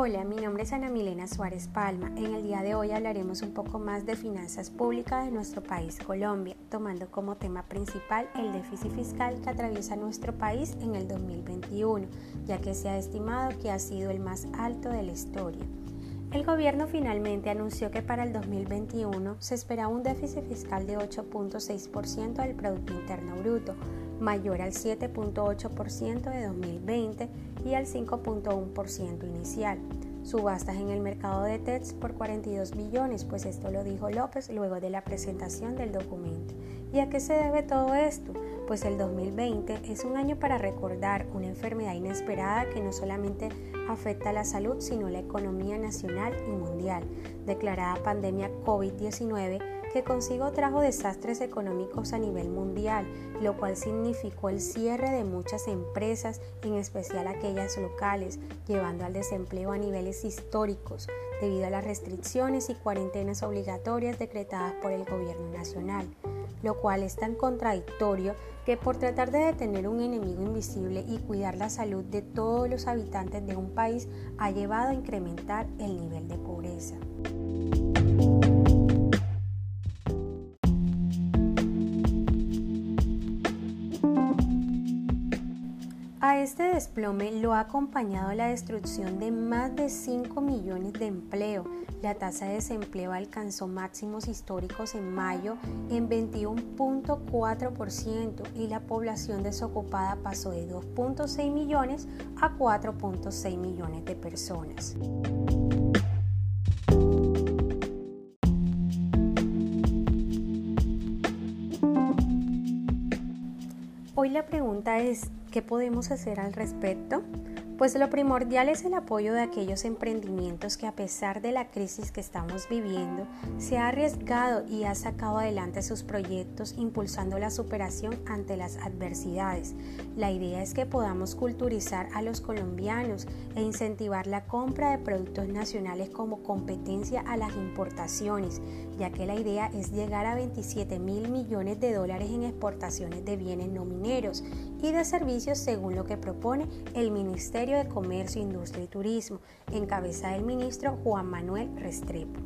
Hola, mi nombre es Ana Milena Suárez Palma. En el día de hoy hablaremos un poco más de finanzas públicas de nuestro país Colombia, tomando como tema principal el déficit fiscal que atraviesa nuestro país en el 2021, ya que se ha estimado que ha sido el más alto de la historia. El gobierno finalmente anunció que para el 2021 se espera un déficit fiscal de 8.6% del Producto Interno Bruto, mayor al 7.8% de 2020 y al 5.1% inicial. Subastas en el mercado de TEDS por 42 billones, pues esto lo dijo López luego de la presentación del documento. ¿Y a qué se debe todo esto? Pues el 2020 es un año para recordar una enfermedad inesperada que no solamente afecta a la salud, sino la economía nacional y mundial, declarada pandemia COVID-19 que consigo trajo desastres económicos a nivel mundial, lo cual significó el cierre de muchas empresas, en especial aquellas locales, llevando al desempleo a niveles históricos debido a las restricciones y cuarentenas obligatorias decretadas por el gobierno nacional, lo cual es tan contradictorio que por tratar de detener un enemigo invisible y cuidar la salud de todos los habitantes de un país ha llevado a incrementar el nivel de pobreza. Este desplome lo ha acompañado la destrucción de más de 5 millones de empleo. La tasa de desempleo alcanzó máximos históricos en mayo en 21.4% y la población desocupada pasó de 2.6 millones a 4.6 millones de personas. Hoy la pregunta es, ¿qué podemos hacer al respecto? Pues lo primordial es el apoyo de aquellos emprendimientos que a pesar de la crisis que estamos viviendo, se ha arriesgado y ha sacado adelante sus proyectos impulsando la superación ante las adversidades. La idea es que podamos culturizar a los colombianos e incentivar la compra de productos nacionales como competencia a las importaciones, ya que la idea es llegar a 27 mil millones de dólares en exportaciones de bienes no mineros y de servicios según lo que propone el Ministerio de Comercio, Industria y Turismo, en cabeza del ministro Juan Manuel Restrepo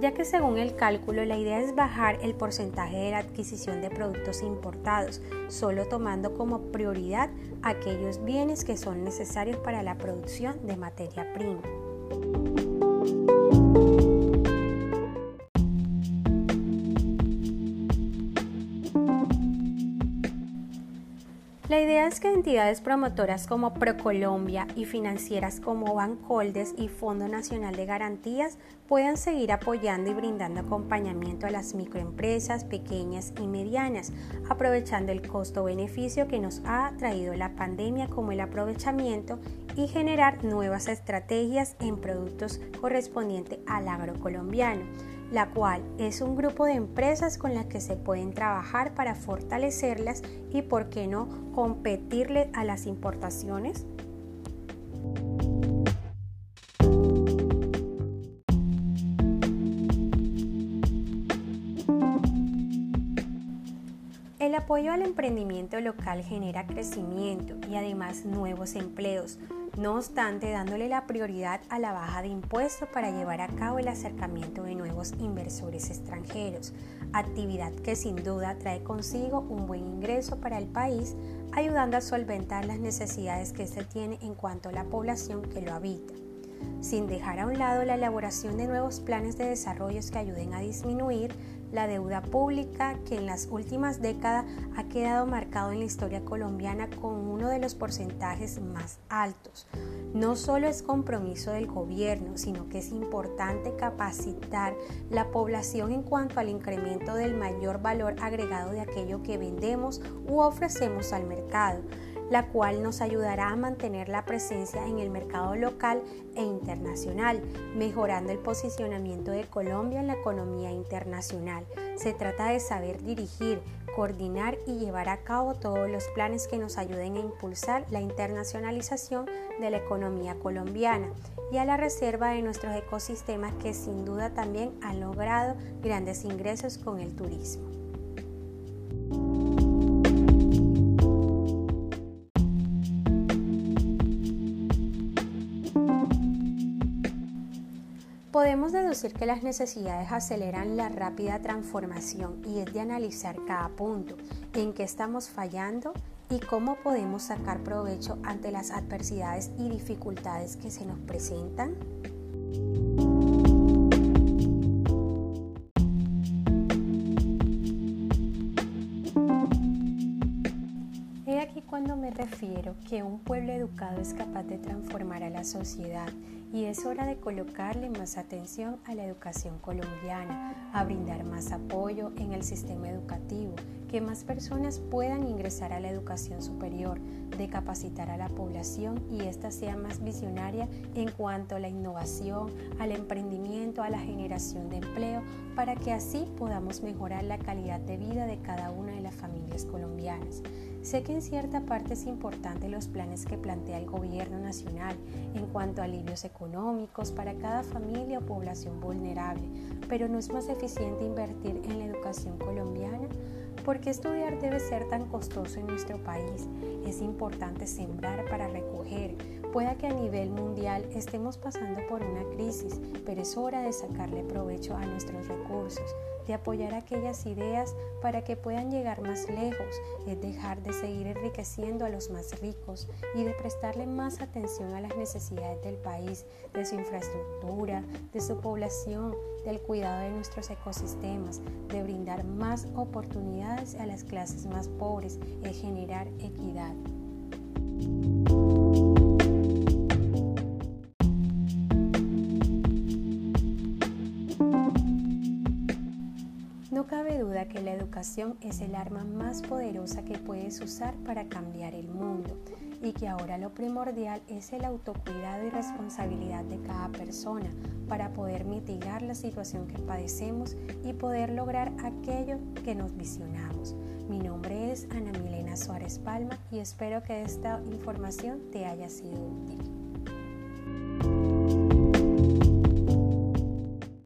ya que según el cálculo la idea es bajar el porcentaje de la adquisición de productos importados, solo tomando como prioridad aquellos bienes que son necesarios para la producción de materia prima. La idea es que entidades promotoras como Procolombia y financieras como Bancoldes y Fondo Nacional de Garantías puedan seguir apoyando y brindando acompañamiento a las microempresas pequeñas y medianas, aprovechando el costo-beneficio que nos ha traído la pandemia como el aprovechamiento y generar nuevas estrategias en productos correspondientes al agrocolombiano la cual es un grupo de empresas con las que se pueden trabajar para fortalecerlas y, por qué no, competirle a las importaciones. El apoyo al emprendimiento local genera crecimiento y además nuevos empleos, no obstante dándole la prioridad a la baja de impuestos para llevar a cabo el acercamiento de nuevos inversores extranjeros, actividad que sin duda trae consigo un buen ingreso para el país, ayudando a solventar las necesidades que se tiene en cuanto a la población que lo habita sin dejar a un lado la elaboración de nuevos planes de desarrollo que ayuden a disminuir la deuda pública que en las últimas décadas ha quedado marcado en la historia colombiana con uno de los porcentajes más altos. No solo es compromiso del gobierno, sino que es importante capacitar la población en cuanto al incremento del mayor valor agregado de aquello que vendemos u ofrecemos al mercado la cual nos ayudará a mantener la presencia en el mercado local e internacional, mejorando el posicionamiento de Colombia en la economía internacional. Se trata de saber dirigir, coordinar y llevar a cabo todos los planes que nos ayuden a impulsar la internacionalización de la economía colombiana y a la reserva de nuestros ecosistemas que sin duda también han logrado grandes ingresos con el turismo. Podemos deducir que las necesidades aceleran la rápida transformación y es de analizar cada punto, en qué estamos fallando y cómo podemos sacar provecho ante las adversidades y dificultades que se nos presentan. Que un pueblo educado es capaz de transformar a la sociedad y es hora de colocarle más atención a la educación colombiana, a brindar más apoyo en el sistema educativo, que más personas puedan ingresar a la educación superior, de capacitar a la población y ésta sea más visionaria en cuanto a la innovación, al emprendimiento, a la generación de empleo, para que así podamos mejorar la calidad de vida de cada una de las familias colombianas. Sé que en cierta parte es importante los planes que plantea el gobierno nacional en cuanto a alivios económicos para cada familia o población vulnerable, pero no es más eficiente invertir en la educación colombiana. ¿Por qué estudiar debe ser tan costoso en nuestro país? Es importante sembrar para recoger. Pueda que a nivel mundial estemos pasando por una crisis, pero es hora de sacarle provecho a nuestros recursos de apoyar aquellas ideas para que puedan llegar más lejos, es dejar de seguir enriqueciendo a los más ricos y de prestarle más atención a las necesidades del país, de su infraestructura, de su población, del cuidado de nuestros ecosistemas, de brindar más oportunidades a las clases más pobres, y generar equidad. No cabe duda que la educación es el arma más poderosa que puedes usar para cambiar el mundo y que ahora lo primordial es el autocuidado y responsabilidad de cada persona para poder mitigar la situación que padecemos y poder lograr aquello que nos visionamos. Mi nombre es Ana Milena Suárez Palma y espero que esta información te haya sido útil.